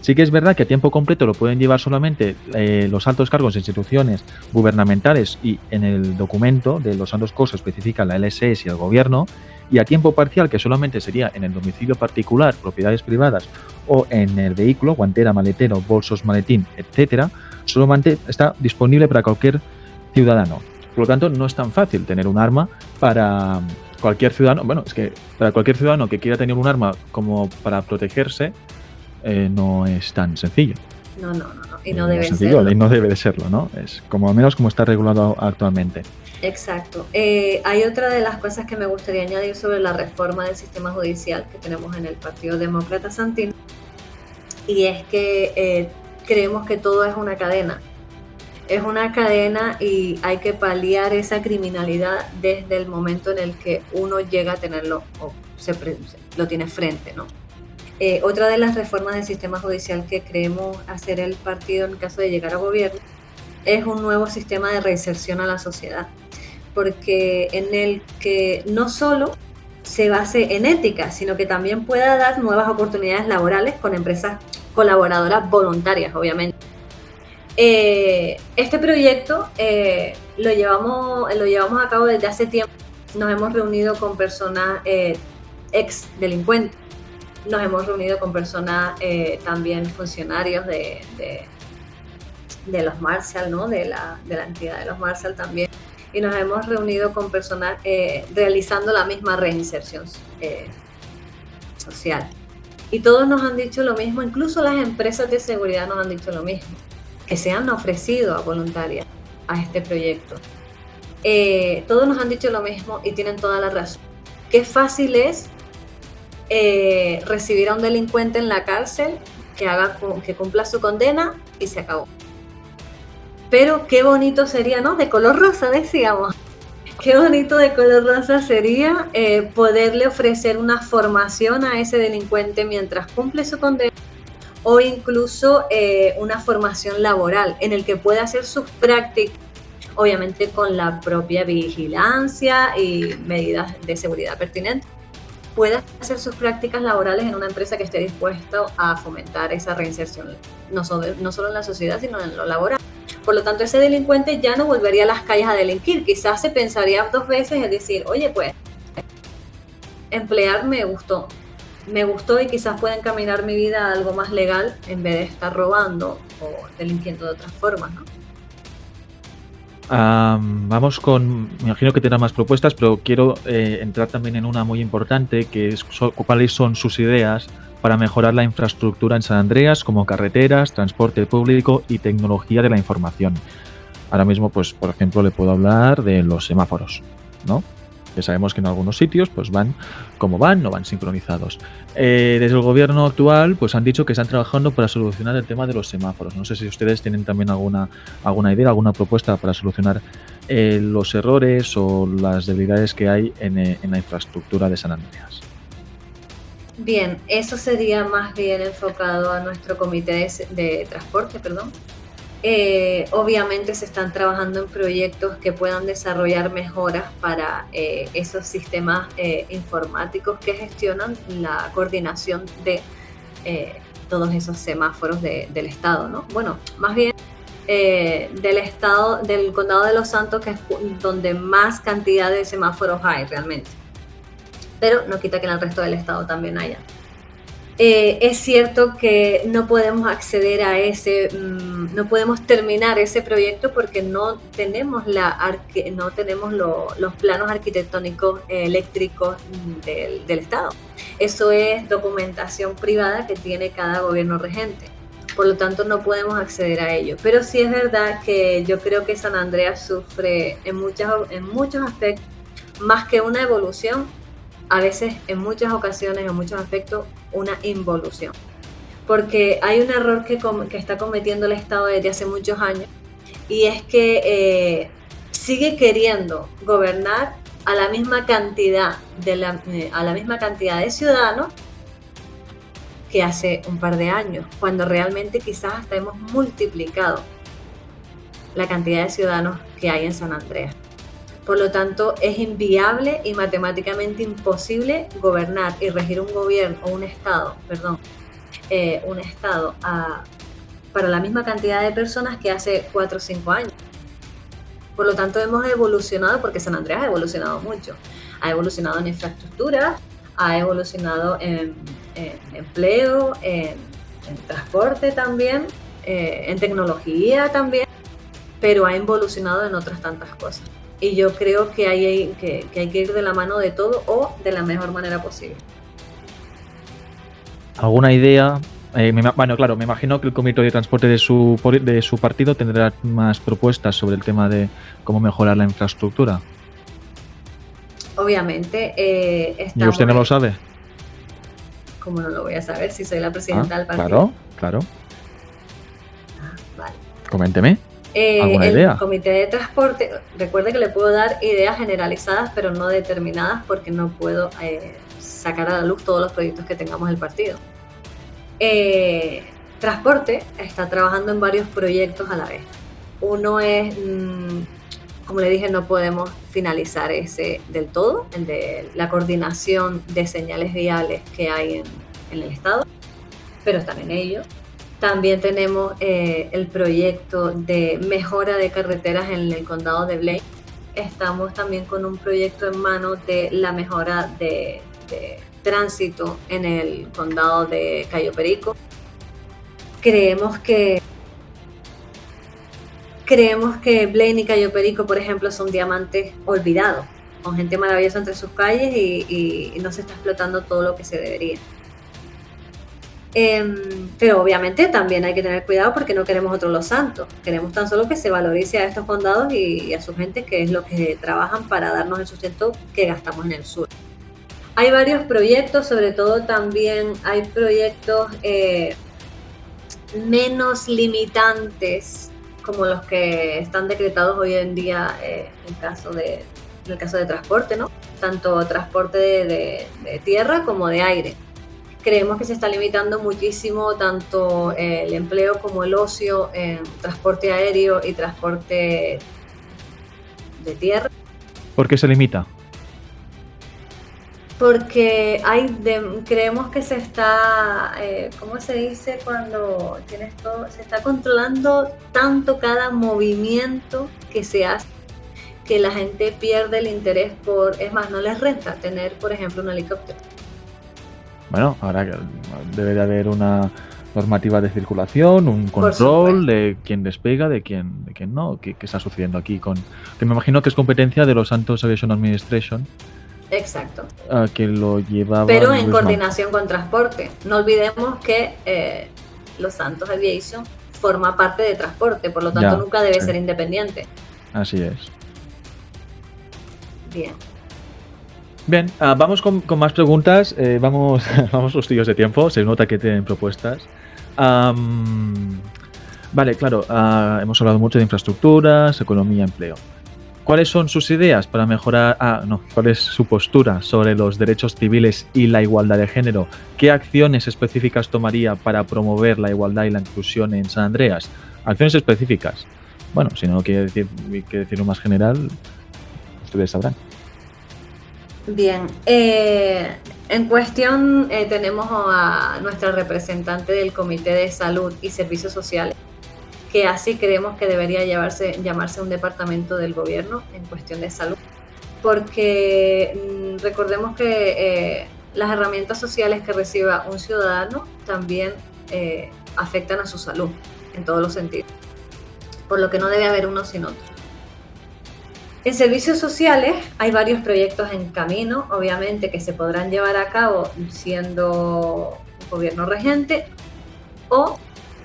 sí que es verdad que a tiempo completo lo pueden llevar solamente eh, los altos cargos de instituciones gubernamentales y en el documento de los altos cosas especifica la LSS y el gobierno, y a tiempo parcial, que solamente sería en el domicilio particular, propiedades privadas o en el vehículo, guantera, maletero, bolsos, maletín, etcétera, solamente está disponible para cualquier ciudadano. Por lo tanto, no es tan fácil tener un arma para cualquier ciudadano. Bueno, es que para cualquier ciudadano que quiera tener un arma como para protegerse, eh, no es tan sencillo. No, no, no, y no, debe serlo. Y no debe de serlo, ¿no? Es como al menos como está regulado actualmente. Exacto. Eh, hay otra de las cosas que me gustaría añadir sobre la reforma del sistema judicial que tenemos en el Partido Demócrata Santino, y es que eh, creemos que todo es una cadena. Es una cadena y hay que paliar esa criminalidad desde el momento en el que uno llega a tenerlo o se, lo tiene frente, ¿no? Eh, otra de las reformas del sistema judicial que creemos hacer el partido en caso de llegar a gobierno es un nuevo sistema de reinserción a la sociedad porque en el que no solo se base en ética, sino que también pueda dar nuevas oportunidades laborales con empresas colaboradoras voluntarias, obviamente. Eh, este proyecto eh, lo, llevamos, lo llevamos a cabo desde hace tiempo. Nos hemos reunido con personas eh, ex delincuentes, nos hemos reunido con personas también funcionarios de, de, los Marshall, ¿no? de, la, de la entidad de los Marshall también y nos hemos reunido con personas eh, realizando la misma reinserción eh, social. Y todos nos han dicho lo mismo, incluso las empresas de seguridad nos han dicho lo mismo, que se han ofrecido a voluntarias a este proyecto. Eh, todos nos han dicho lo mismo y tienen toda la razón. Qué fácil es eh, recibir a un delincuente en la cárcel que, haga, que cumpla su condena y se acabó. Pero qué bonito sería, ¿no? De color rosa, decíamos. Qué bonito de color rosa sería eh, poderle ofrecer una formación a ese delincuente mientras cumple su condena o incluso eh, una formación laboral en el que pueda hacer sus prácticas, obviamente con la propia vigilancia y medidas de seguridad pertinentes pueda hacer sus prácticas laborales en una empresa que esté dispuesta a fomentar esa reinserción, no solo, no solo en la sociedad, sino en lo laboral. Por lo tanto, ese delincuente ya no volvería a las calles a delinquir. Quizás se pensaría dos veces en decir, oye, pues, emplear me gustó. Me gustó y quizás pueda encaminar mi vida a algo más legal en vez de estar robando o delinquiendo de otras formas, ¿no? vamos con, me imagino que tendrá más propuestas, pero quiero eh, entrar también en una muy importante, que es cuáles son sus ideas para mejorar la infraestructura en San Andreas, como carreteras, transporte público y tecnología de la información. Ahora mismo, pues, por ejemplo, le puedo hablar de los semáforos, ¿no? Que sabemos que en algunos sitios, pues van como van, no van sincronizados. Eh, desde el gobierno actual, pues han dicho que están trabajando para solucionar el tema de los semáforos. No sé si ustedes tienen también alguna, alguna idea, alguna propuesta para solucionar eh, los errores o las debilidades que hay en, eh, en la infraestructura de San Andreas. Bien, eso sería más bien enfocado a nuestro comité de, transporte, perdón. Eh, obviamente se están trabajando en proyectos que puedan desarrollar mejoras para eh, esos sistemas eh, informáticos que gestionan la coordinación de todos esos semáforos del estado, ¿no? Bueno, más bien del estado, del condado de Los Santos, que es donde más cantidad de semáforos hay realmente pero no quita que en el resto del estado también haya. Eh, es cierto que no podemos acceder a ese, mm, no podemos terminar ese proyecto porque no tenemos, la no tenemos los planos arquitectónicos eléctricos del, del Estado. Eso es documentación privada que tiene cada gobierno regente. Por lo tanto, no podemos acceder a ello. Pero sí es verdad que yo creo que San Andreas sufre en, muchas, en muchos aspectos más que una evolución, a veces, en muchas ocasiones, en muchos aspectos, una involución. Porque hay un error que, está cometiendo el Estado desde hace muchos años y es que eh, sigue queriendo gobernar a la misma cantidad de eh, a la misma cantidad de ciudadanos que hace un par de años, cuando realmente quizás hasta hemos multiplicado la cantidad de ciudadanos que hay en San Andreas. Por lo tanto, es inviable y matemáticamente imposible gobernar y regir un gobierno o un Estado, perdón, eh, un Estado para la misma cantidad de personas que hace 4 o 5 años. Por lo tanto, hemos evolucionado, porque San Andrés ha evolucionado mucho. Ha evolucionado en infraestructura, ha evolucionado en, empleo, en, transporte también, eh, en tecnología también, pero ha evolucionado en otras tantas cosas y yo creo que hay, que, hay que ir de la mano de todo o de la mejor manera posible. ¿Alguna idea? Eh, bueno, claro, me imagino que el comité de transporte de su, de su partido tendrá más propuestas sobre el tema de cómo mejorar la infraestructura. Obviamente. Eh, ¿Y usted no lo sabe? ¿Cómo no lo voy a saber si soy la presidenta ah, del partido? Claro, claro. Ah, vale. Coménteme. Eh, el comité de transporte, recuerde que le puedo dar ideas generalizadas, pero no determinadas, porque no puedo eh, sacar a la luz todos los proyectos que tengamos el partido. Eh, transporte está trabajando en varios proyectos a la vez. Uno es, mm, como le dije, no podemos finalizar ese del todo, el de la coordinación de señales viales que hay en, en el Estado, pero están en ello. También tenemos eh, el proyecto de mejora de carreteras en el condado de Blaine. Estamos también con un proyecto en mano de la mejora de, tránsito en el condado de Cayo Perico. Creemos que creemos que Blaine y Cayo Perico, por ejemplo, son diamantes olvidados, con gente maravillosa entre sus calles y no se está explotando todo lo que se debería. Em, pero obviamente también hay que tener cuidado porque no queremos otro Los Santos. Queremos tan solo que se valorice a estos condados y, a su gente, que es lo que trabajan para darnos el sustento que gastamos en el sur. Hay varios proyectos, sobre todo también hay proyectos eh, menos limitantes como los que están decretados hoy en día eh, en, caso de, en el caso de transporte, ¿no? Tanto transporte de, de tierra como de aire creemos que se está limitando muchísimo tanto el empleo como el ocio en transporte aéreo y transporte de tierra. ¿Por qué se limita? Porque hay creemos que se está, eh, ¿cómo se dice cuando tienes todo? Se está controlando tanto cada movimiento que se hace que la gente pierde el interés por, es más, no les renta tener, por ejemplo, un helicóptero. Bueno, ahora debe de haber una normativa de circulación, un control de quién despega, de quién, de quién no, qué, está sucediendo aquí con que me imagino que es competencia de los Santos Aviation Administration Exacto. que lo llevaba. Pero en coordinación con transporte. No olvidemos que eh, Los Santos Aviation forma parte de transporte, por lo tanto nunca debe ser independiente. Así es. Bien. Bien, ah, vamos con, más preguntas. Eh, vamos, vamos los tíos de tiempo. Se nota que tienen propuestas. vale, claro, ah, hemos hablado mucho de infraestructuras, economía, empleo. ¿Cuáles son sus ideas para mejorar? Ah, no, ¿cuál es su postura sobre los derechos civiles y la igualdad de género? ¿Qué acciones específicas tomaría para promover la igualdad y la inclusión en San Andreas? Acciones específicas. Bueno, si no quiere decir, quiere decirlo más general, ustedes sabrán. Bien, eh, en cuestión eh, tenemos a nuestra representante del Comité de Salud y Servicios Sociales que así creemos que debería llevarse, llamarse un departamento del gobierno en cuestión de salud, porque mm, recordemos que eh, las herramientas sociales que reciba un ciudadano también eh, afectan a su salud en todos los sentidos, por lo que no debe haber uno sin otro. En servicios sociales hay varios proyectos en camino, obviamente, que se podrán llevar a cabo siendo gobierno regente o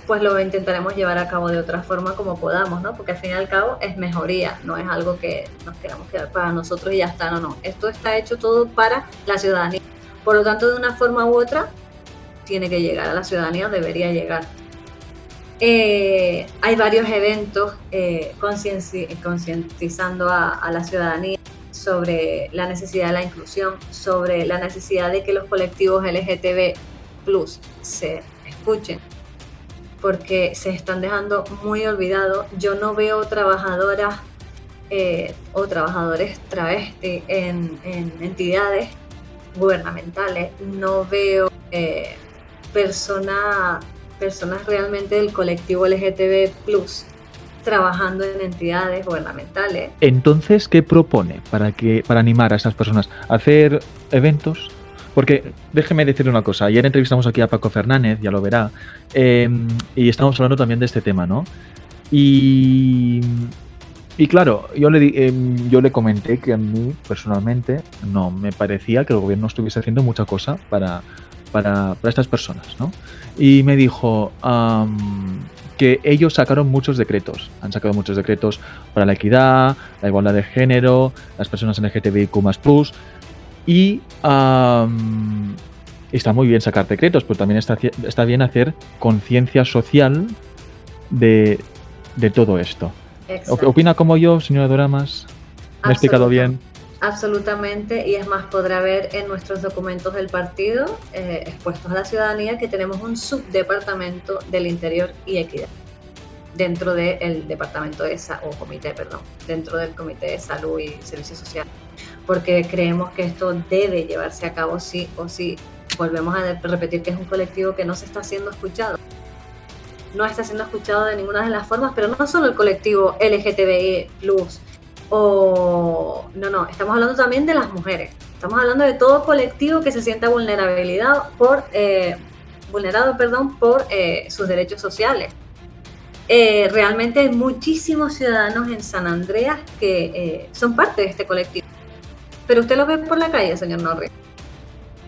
pues lo intentaremos llevar a cabo de otra forma como podamos, ¿no? Porque al fin y al cabo es mejoría, no es algo que nos queramos quedar para nosotros y ya está, no, no. Esto está hecho todo para la ciudadanía. Por lo tanto, de una forma u otra, tiene que llegar a la ciudadanía, debería llegar. Eh, hay varios eventos eh, concientizando a la ciudadanía sobre la necesidad de la inclusión, sobre la necesidad de que los colectivos LGTB plus se escuchen porque se están dejando muy olvidados. Yo no veo trabajadoras eh, o trabajadores travesti en, entidades gubernamentales, no veo eh, personas realmente del colectivo LGTB trabajando en entidades gubernamentales. Entonces, ¿qué propone para que para animar a esas personas? ¿Hacer eventos? Porque déjeme decirle una cosa. Ayer entrevistamos aquí a Paco Fernández, ya lo verá, em, y estamos hablando también de este tema, ¿no? Y, y claro, yo le, em, yo le comenté que a mí personalmente no me parecía que el gobierno estuviese haciendo mucha cosa para, para, estas personas, ¿no? Y me dijo que ellos sacaron muchos decretos. Han sacado muchos decretos para la equidad, la igualdad de género, las personas LGTBIQ+, y está muy bien sacar decretos, pero también está, está bien hacer conciencia social de, todo esto. ¿Opina como yo, señora Doramas? ¿Me he explicado bien? Absolutamente, y es más, podrá ver en nuestros documentos del partido eh, expuestos a la ciudadanía que tenemos un subdepartamento del Interior y Equidad dentro del departamento de o comité, perdón, dentro del comité de salud y servicios sociales, porque creemos que esto debe llevarse a cabo sí o sí. Volvemos a repetir que es un colectivo que no se está siendo escuchado. No está siendo escuchado de ninguna de las formas, pero no solo el colectivo LGTBI plus o no, no, estamos hablando también de las mujeres. Estamos hablando de todo colectivo que se sienta vulnerabilidad por eh, vulnerado, perdón, por eh, sus derechos sociales eh, realmente hay muchísimos ciudadanos en San Andreas que son parte de este colectivo. Pero usted los ve por la calle, señor Norris.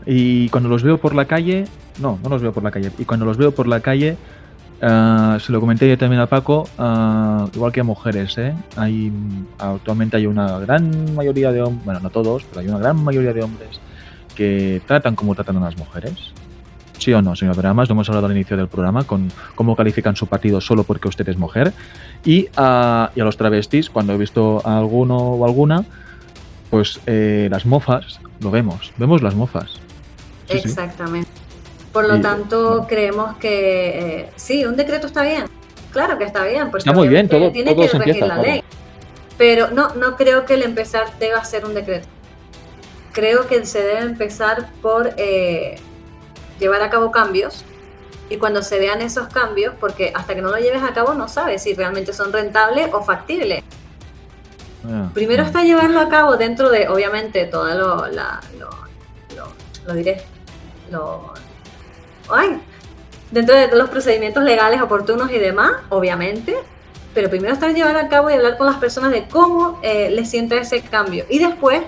Y cuando los veo por la calle, no, no los veo por la calle. Y cuando los veo por la calle, uh, se lo comenté yo también a Paco, uh, igual que a mujeres, ¿eh? Hay, actualmente hay una gran mayoría de hombres, bueno, no todos, pero hay una gran mayoría de hombres porque tratan como tratan a las mujeres. ¿Sí o no, señor Dramas? Lo hemos hablado al inicio del programa con cómo califican su partido solo porque usted es mujer. Y a, y a los travestis, cuando he visto a alguno o alguna, pues eh, las mofas, lo vemos, vemos las mofas. Exactamente. Por lo tanto, creemos que eh, sí, un decreto está bien. Claro que está bien, porque está muy bien, todo, tiene todo que regir la ley. Pero no, no creo que el empezar deba ser un decreto. Creo que se debe empezar por eh, llevar a cabo cambios y cuando se vean esos cambios, porque hasta que no lo lleves a cabo no sabes si realmente son rentables o factibles. Ah, Primero ah. está llevarlo a cabo dentro de, obviamente, todo lo, la, lo, lo, diré, lo, ay, dentro de los procedimientos legales oportunos y demás, obviamente, pero primero está llevar a cabo y hablar con las personas de cómo eh, les sienta ese cambio y después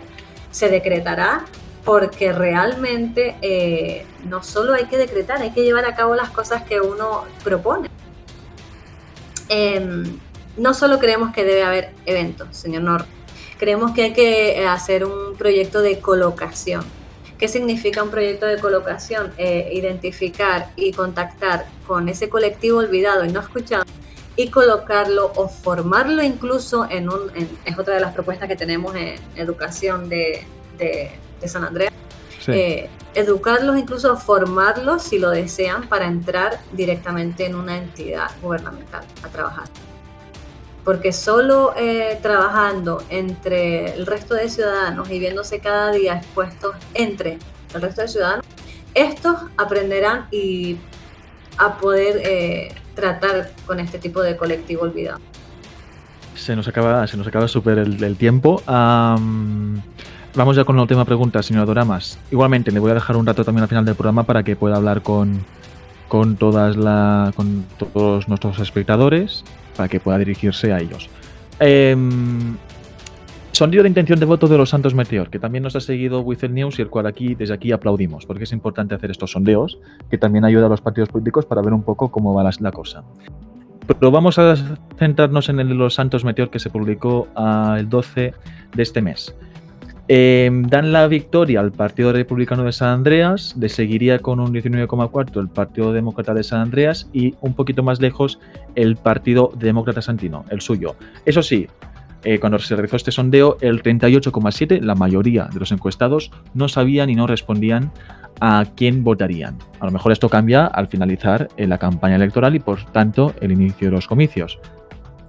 se decretará porque realmente eh, no solo hay que decretar, hay que llevar a cabo las cosas que uno propone. Em, no solo creemos que debe haber eventos, señor Nor, creemos que hay que hacer un proyecto de colocación. ¿Qué significa un proyecto de colocación? Eh, identificar y contactar con ese colectivo olvidado y no escuchado y colocarlo o formarlo incluso en un, es otra de las propuestas que tenemos en educación de, San Andrés, eh, educarlos, incluso formarlos si lo desean para entrar directamente en una entidad gubernamental a trabajar. Porque solo eh, trabajando entre el resto de ciudadanos y viéndose cada día expuestos entre el resto de ciudadanos, estos aprenderán y a poder eh, tratar con este tipo de colectivo olvidado. Se nos acaba, se nos acaba súper el, tiempo. vamos ya con la última pregunta, señora Doramas. Igualmente, le voy a dejar un rato también al final del programa para que pueda hablar con, con, todas la, con todos nuestros espectadores, para que pueda dirigirse a ellos. Eh, Sondeo de intención de voto de los Santos Meteor, que también nos ha seguido Wither News y el cual aquí, desde aquí aplaudimos, porque es importante hacer estos sondeos, que también ayuda a los partidos políticos para ver un poco cómo va la, cosa. Pero vamos a centrarnos en el de los Santos Meteor que se publicó el 12 de este mes. Em, dan la victoria al Partido Republicano de San Andreas, le seguiría con un 19,4 el Partido Demócrata de San Andreas y un poquito más lejos el Partido Demócrata Santino, el suyo. Eso sí, eh, cuando se realizó este sondeo, el 38,7, la mayoría de los encuestados, no sabían y no respondían a quién votarían. A lo mejor esto cambia al finalizar eh, la campaña electoral y por tanto el inicio de los comicios.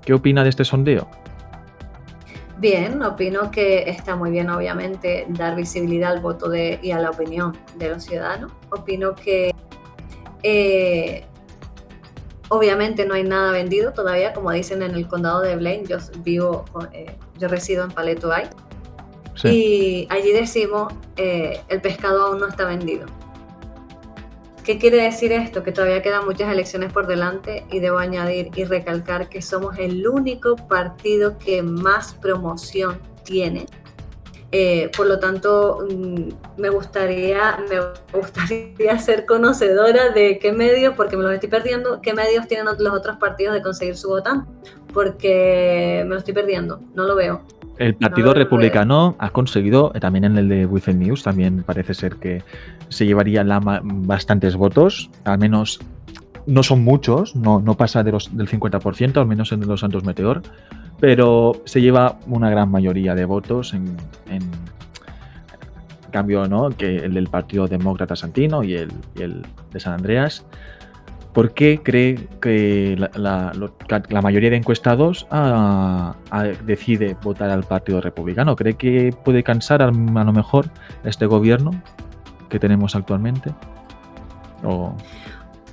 ¿Qué opina de este sondeo? Bien, opino que está muy bien, obviamente, dar visibilidad al voto de, y a la opinión de los ciudadanos. Opino que eh, Obviamente no hay nada vendido todavía, como dicen en el condado de Blaine. Yo vivo, eh, yo resido en Paleto Bay. Y allí decimos, eh, el pescado aún no está vendido. ¿Qué quiere decir esto? Que todavía quedan muchas elecciones por delante y debo añadir y recalcar que somos el único partido que más promoción tiene eh, por lo tanto, mm, me gustaría, me gustaría ser conocedora de qué medios, porque me los estoy perdiendo, qué medios tienen los otros partidos de conseguir su votante, porque me lo estoy perdiendo, no lo veo. El Partido Republicano ha conseguido, eh, también en el de Within News, también parece ser que se llevaría la, bastantes votos, al menos no son muchos, no, no pasa de los, del 50%, al menos en los Santos Meteor, pero se lleva una gran mayoría de votos en, cambio ¿no? que el del Partido Demócrata Santino y el, de San Andreas. ¿Por qué cree que la, mayoría de encuestados ah, ah, decide votar al Partido Republicano? ¿Cree que puede cansar a, lo mejor este gobierno que tenemos actualmente? ¿O...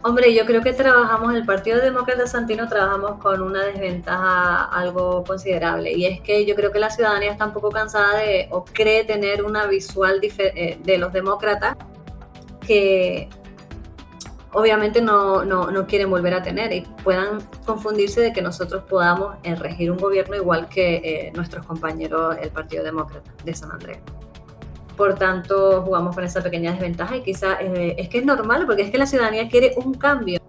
Hombre, yo creo que trabajamos, el Partido Demócrata Santino trabajamos con una desventaja algo considerable y es que yo creo que la ciudadanía está un poco cansada de o cree tener una visual eh, de los demócratas que obviamente no, no, quieren volver a tener y puedan confundirse de que nosotros podamos eh, regir un gobierno igual que eh, nuestros compañeros el Partido Demócrata de San Andrés. Por tanto, jugamos con esa pequeña desventaja y quizá eh, es que es normal porque es que la ciudadanía quiere un cambio.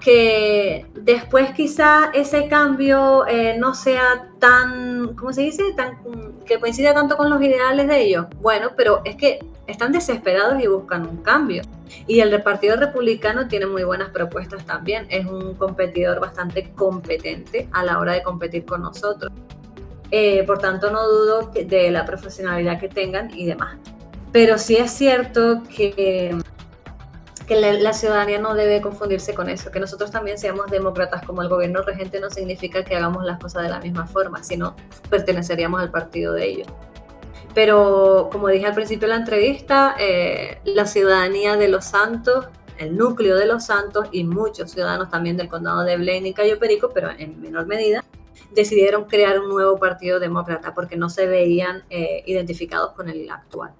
Que después quizá ese cambio no sea tan, ¿cómo se dice? Tan, que coincida tanto con los ideales de ellos. Bueno, pero es que están desesperados y buscan un cambio. Y el Partido Republicano tiene muy buenas propuestas también. Es un competidor bastante competente a la hora de competir con nosotros. Eh, por tanto, no dudo de la profesionalidad que tengan y demás. Pero sí es cierto que, que la, ciudadanía no debe confundirse con eso, que nosotros también seamos demócratas como el gobierno regente no significa que hagamos las cosas de la misma forma, sino perteneceríamos al partido de ellos. Pero como dije al principio de la entrevista, eh, la ciudadanía de Los Santos, el núcleo de Los Santos y muchos ciudadanos también del condado de Blaine y Cayo Perico, pero en menor medida, decidieron crear un nuevo partido demócrata porque no se veían eh, identificados con el actual.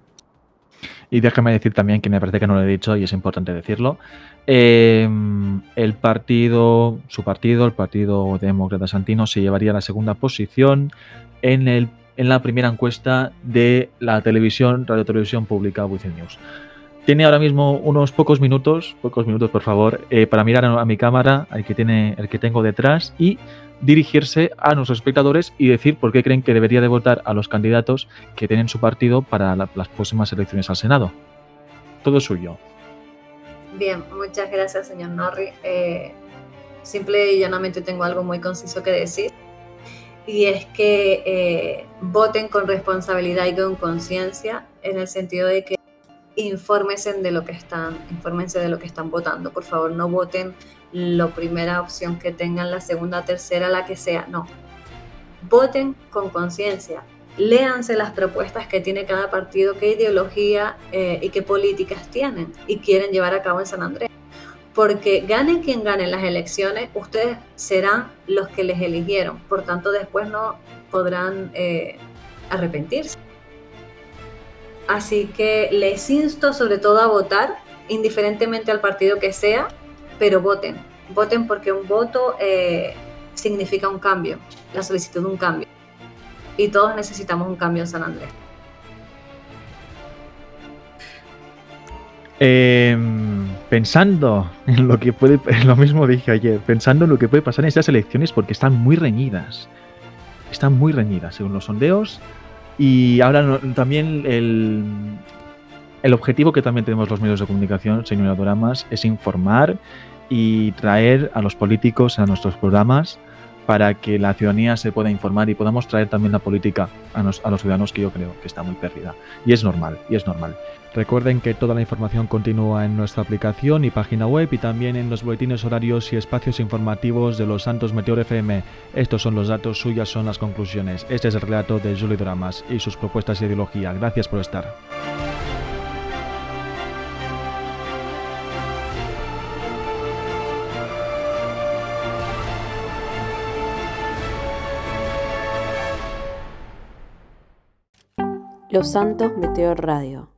Y déjame decir también que me parece que no lo he dicho y es importante decirlo. Eh, el partido, su partido, el Partido Demócrata Santino, se llevaría la segunda posición en el en la primera encuesta de la televisión, Radio Televisión Pública Within News. Tiene ahora mismo unos pocos minutos, pocos minutos por favor, eh, para mirar a, mi cámara, el que, tiene, el que tengo detrás, y dirigirse a nuestros espectadores y decir por qué creen que debería de votar a los candidatos que tienen su partido para las próximas elecciones al Senado. Todo suyo. Bien, muchas gracias, señor Norri. Eh, simple y llanamente tengo algo muy conciso que decir y es que eh, voten con responsabilidad y con conciencia en el sentido de que infórmense de lo que están, infórmense de lo que están votando. Por favor, no voten la primera opción que tengan, la segunda, tercera, la que sea. No. Voten con conciencia. Léanse las propuestas que tiene cada partido, qué ideología eh, y qué políticas tienen y quieren llevar a cabo en San Andrés porque gane quien gane las elecciones, ustedes serán los que les eligieron, por tanto después no podrán eh, arrepentirse. Así que les insto sobre todo a votar, indiferentemente al partido que sea, pero voten, voten porque un voto eh, significa un cambio, la solicitud de un cambio. Y todos necesitamos un cambio en San Andrés. Eh, pensando en lo que puede, lo mismo dije ayer, pensando en lo que puede pasar en estas elecciones porque están muy reñidas. Están muy reñidas según los sondeos. Y ahora también el, el objetivo que también tenemos los medios de comunicación, señora Doramas, es informar y traer a los políticos a nuestros programas para que la ciudadanía se pueda informar y podamos traer también la política a, a los ciudadanos que yo creo que está muy perdida. Y es normal, y es normal. Recuerden que toda la información continúa en nuestra aplicación y página web y también en los boletines horarios y espacios informativos de los Santos Meteor FM. Estos son los datos, suyas son las conclusiones. Este es el relato de Julie Dramas y sus propuestas de ideología. Gracias por estar. Los Santos Meteor Radio